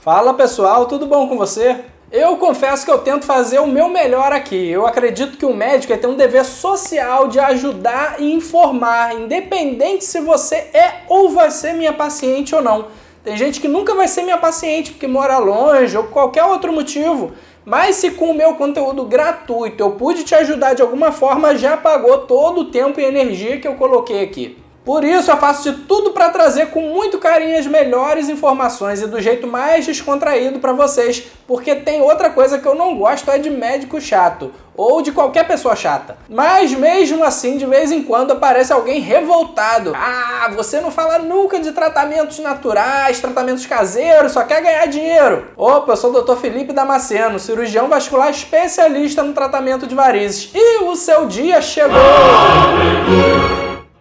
Fala pessoal, tudo bom com você? Eu confesso que eu tento fazer o meu melhor aqui. Eu acredito que o médico tem um dever social de ajudar e informar, independente se você é ou vai ser minha paciente ou não. Tem gente que nunca vai ser minha paciente porque mora longe ou qualquer outro motivo. Mas se com o meu conteúdo gratuito eu pude te ajudar de alguma forma, já pagou todo o tempo e energia que eu coloquei aqui. Por isso eu faço de tudo para trazer com muito carinho as melhores informações e do jeito mais descontraído para vocês, porque tem outra coisa que eu não gosto é de médico chato ou de qualquer pessoa chata. Mas mesmo assim, de vez em quando aparece alguém revoltado. Ah, você não fala nunca de tratamentos naturais, tratamentos caseiros, só quer ganhar dinheiro. Opa, eu sou o Dr. Felipe Damasceno, cirurgião vascular especialista no tratamento de varizes. E o seu dia chegou!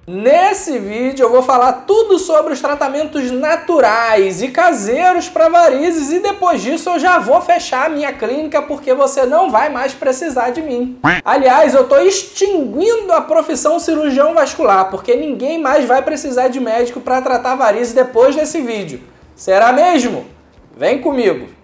Nesse vídeo eu vou falar tudo sobre os tratamentos naturais e caseiros para varizes e depois disso eu já vou fechar a minha clínica porque você não vai mais precisar de mim. Aliás, eu estou extinguindo a profissão cirurgião vascular porque ninguém mais vai precisar de médico para tratar varizes depois desse vídeo. Será mesmo? Vem comigo!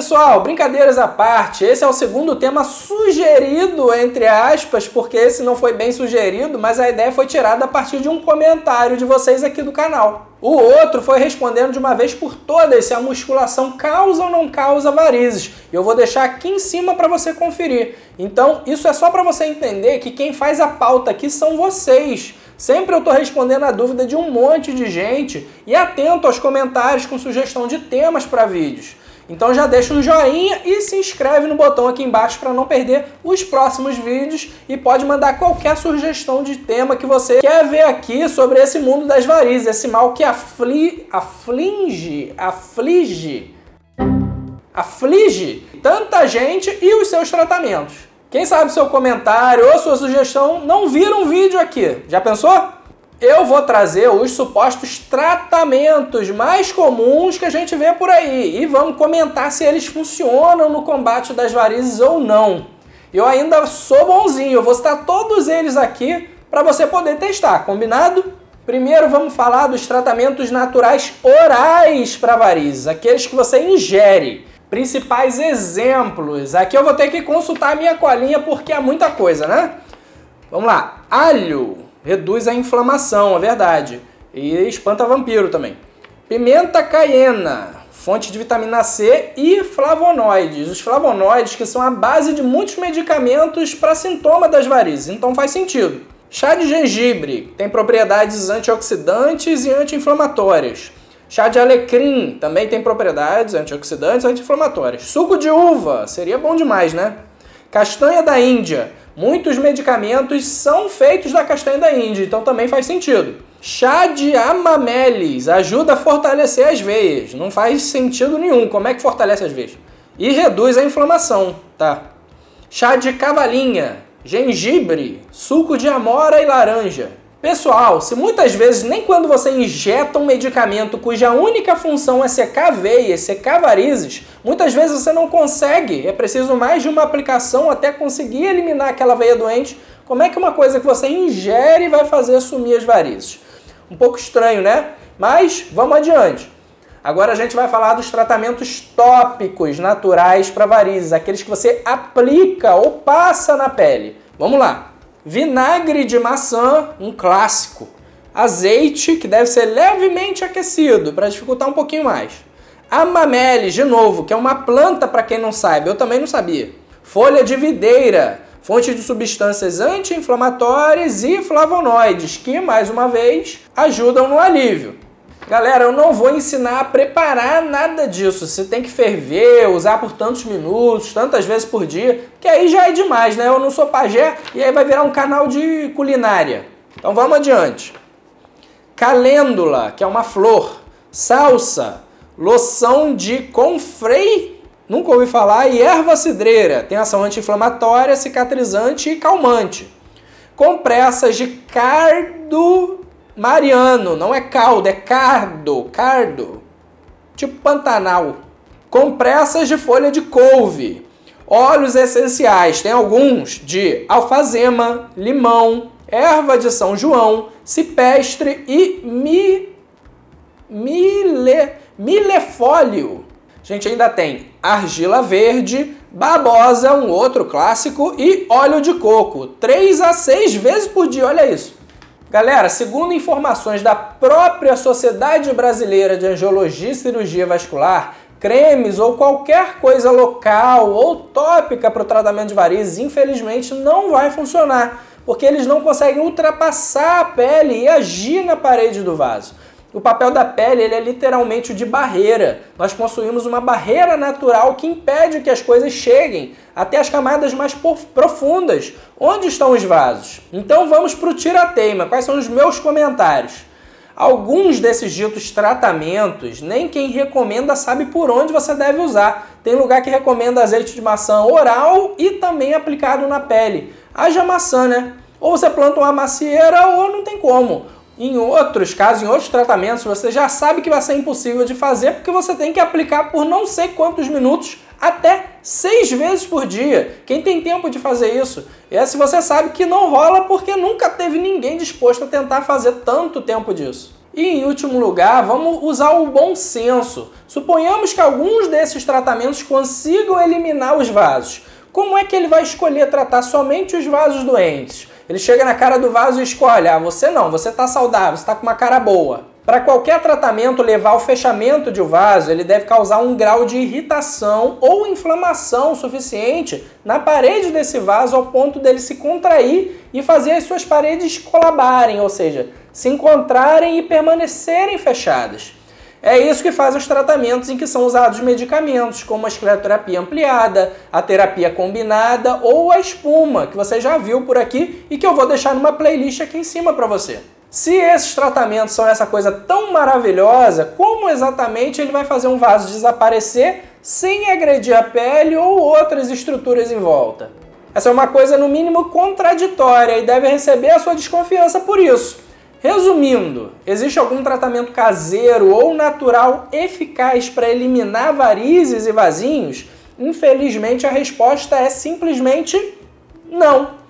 Pessoal, brincadeiras à parte, esse é o segundo tema sugerido, entre aspas, porque esse não foi bem sugerido, mas a ideia foi tirada a partir de um comentário de vocês aqui do canal. O outro foi respondendo de uma vez por todas se a musculação causa ou não causa varizes. Eu vou deixar aqui em cima para você conferir. Então, isso é só para você entender que quem faz a pauta aqui são vocês. Sempre eu estou respondendo a dúvida de um monte de gente e atento aos comentários com sugestão de temas para vídeos. Então já deixa um joinha e se inscreve no botão aqui embaixo para não perder os próximos vídeos e pode mandar qualquer sugestão de tema que você quer ver aqui sobre esse mundo das varizes, esse mal que afli, aflige, aflige, aflige tanta gente e os seus tratamentos. Quem sabe seu comentário ou sua sugestão não vira um vídeo aqui. Já pensou? Eu vou trazer os supostos tratamentos mais comuns que a gente vê por aí e vamos comentar se eles funcionam no combate das varizes ou não. Eu ainda sou bonzinho, eu vou citar todos eles aqui para você poder testar, combinado? Primeiro vamos falar dos tratamentos naturais orais para varizes, aqueles que você ingere. Principais exemplos. Aqui eu vou ter que consultar a minha colinha porque é muita coisa, né? Vamos lá. Alho, reduz a inflamação, é verdade. E espanta vampiro também. Pimenta caiena, fonte de vitamina C e flavonoides. Os flavonoides que são a base de muitos medicamentos para sintoma das varizes, então faz sentido. Chá de gengibre tem propriedades antioxidantes e anti-inflamatórias. Chá de alecrim também tem propriedades antioxidantes e anti-inflamatórias. Suco de uva seria bom demais, né? Castanha da Índia Muitos medicamentos são feitos da castanha da Índia, então também faz sentido. Chá de amamelis ajuda a fortalecer as veias. Não faz sentido nenhum. Como é que fortalece as veias? E reduz a inflamação, tá? Chá de cavalinha, gengibre, suco de amora e laranja. Pessoal, se muitas vezes nem quando você injeta um medicamento cuja única função é secar veias, secar varizes, muitas vezes você não consegue, é preciso mais de uma aplicação até conseguir eliminar aquela veia doente. Como é que uma coisa que você ingere vai fazer sumir as varizes? Um pouco estranho, né? Mas vamos adiante. Agora a gente vai falar dos tratamentos tópicos naturais para varizes, aqueles que você aplica ou passa na pele. Vamos lá. Vinagre de maçã, um clássico. Azeite, que deve ser levemente aquecido para dificultar um pouquinho mais. Amamelis, de novo, que é uma planta para quem não sabe, eu também não sabia. Folha de videira, fonte de substâncias anti-inflamatórias e flavonoides, que, mais uma vez, ajudam no alívio. Galera, eu não vou ensinar a preparar nada disso. Você tem que ferver, usar por tantos minutos, tantas vezes por dia, que aí já é demais, né? Eu não sou pajé e aí vai virar um canal de culinária. Então vamos adiante. Calêndula, que é uma flor. Salsa, loção de confrei, nunca ouvi falar, e erva cidreira. Tem ação anti-inflamatória, cicatrizante e calmante. Compressas de cardo Mariano, não é caldo, é cardo, cardo. Tipo Pantanal. Compressas de folha de couve. Óleos essenciais, tem alguns de alfazema, limão, erva de São João, cipestre e mi, mile, milefólio. A gente ainda tem argila verde, babosa, um outro clássico, e óleo de coco, 3 a 6 vezes por dia, olha isso. Galera, segundo informações da própria Sociedade Brasileira de Angiologia e Cirurgia Vascular, cremes ou qualquer coisa local ou tópica para o tratamento de varizes, infelizmente não vai funcionar, porque eles não conseguem ultrapassar a pele e agir na parede do vaso. O papel da pele ele é literalmente o de barreira. Nós possuímos uma barreira natural que impede que as coisas cheguem até as camadas mais profundas, onde estão os vasos. Então vamos para o tirateima. Quais são os meus comentários? Alguns desses ditos tratamentos, nem quem recomenda sabe por onde você deve usar. Tem lugar que recomenda azeite de maçã oral e também aplicado na pele. Haja maçã, né? Ou você planta uma macieira ou não tem como. Em outros casos, em outros tratamentos, você já sabe que vai ser impossível de fazer porque você tem que aplicar por não sei quantos minutos até seis vezes por dia. Quem tem tempo de fazer isso? É se você sabe que não rola porque nunca teve ninguém disposto a tentar fazer tanto tempo disso. E em último lugar, vamos usar o bom senso. Suponhamos que alguns desses tratamentos consigam eliminar os vasos. Como é que ele vai escolher tratar somente os vasos doentes? Ele chega na cara do vaso e escolhe: ah, você não, você está saudável, você está com uma cara boa. Para qualquer tratamento levar ao fechamento de um vaso, ele deve causar um grau de irritação ou inflamação suficiente na parede desse vaso ao ponto dele se contrair e fazer as suas paredes colabarem, ou seja, se encontrarem e permanecerem fechadas. É isso que faz os tratamentos em que são usados medicamentos, como a escleroterapia ampliada, a terapia combinada ou a espuma, que você já viu por aqui e que eu vou deixar numa playlist aqui em cima para você. Se esses tratamentos são essa coisa tão maravilhosa, como exatamente ele vai fazer um vaso desaparecer sem agredir a pele ou outras estruturas em volta? Essa é uma coisa no mínimo contraditória e deve receber a sua desconfiança por isso. Resumindo, existe algum tratamento caseiro ou natural eficaz para eliminar varizes e vasinhos? Infelizmente, a resposta é simplesmente não.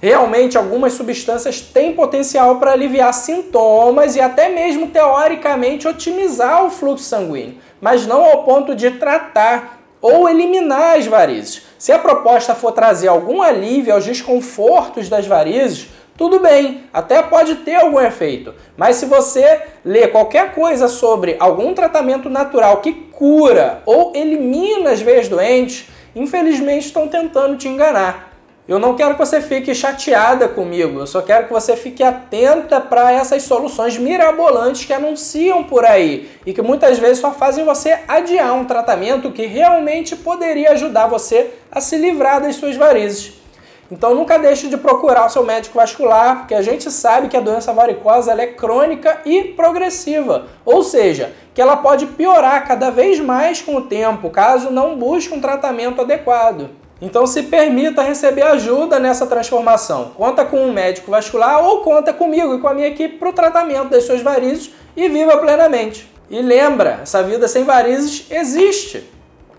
Realmente, algumas substâncias têm potencial para aliviar sintomas e até mesmo teoricamente otimizar o fluxo sanguíneo, mas não ao ponto de tratar ou eliminar as varizes. Se a proposta for trazer algum alívio aos desconfortos das varizes, tudo bem, até pode ter algum efeito, mas se você ler qualquer coisa sobre algum tratamento natural que cura ou elimina as veias doentes, infelizmente estão tentando te enganar. Eu não quero que você fique chateada comigo, eu só quero que você fique atenta para essas soluções mirabolantes que anunciam por aí e que muitas vezes só fazem você adiar um tratamento que realmente poderia ajudar você a se livrar das suas varizes. Então nunca deixe de procurar o seu médico vascular, porque a gente sabe que a doença varicosa é crônica e progressiva, ou seja, que ela pode piorar cada vez mais com o tempo, caso não busque um tratamento adequado. Então se permita receber ajuda nessa transformação. Conta com um médico vascular ou conta comigo e com a minha equipe para o tratamento das suas varizes e viva plenamente. E lembra, essa vida sem varizes existe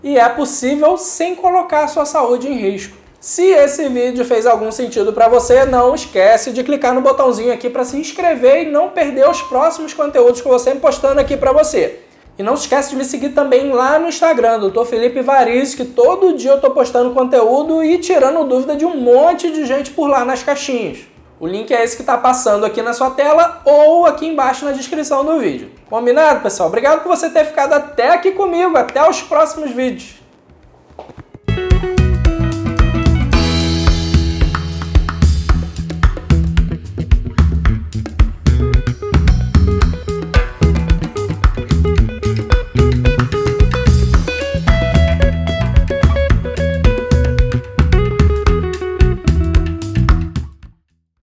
e é possível sem colocar a sua saúde em risco. Se esse vídeo fez algum sentido para você, não esquece de clicar no botãozinho aqui para se inscrever e não perder os próximos conteúdos que eu vou sempre postando aqui para você. E não se esquece de me seguir também lá no Instagram, Dr. Felipe Variz, que todo dia eu estou postando conteúdo e tirando dúvida de um monte de gente por lá nas caixinhas. O link é esse que está passando aqui na sua tela ou aqui embaixo na descrição do vídeo. Combinado, pessoal? Obrigado por você ter ficado até aqui comigo. Até os próximos vídeos.